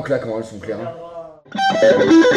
vraiment claquant, elles sont claires. hein.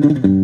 Mm-hmm.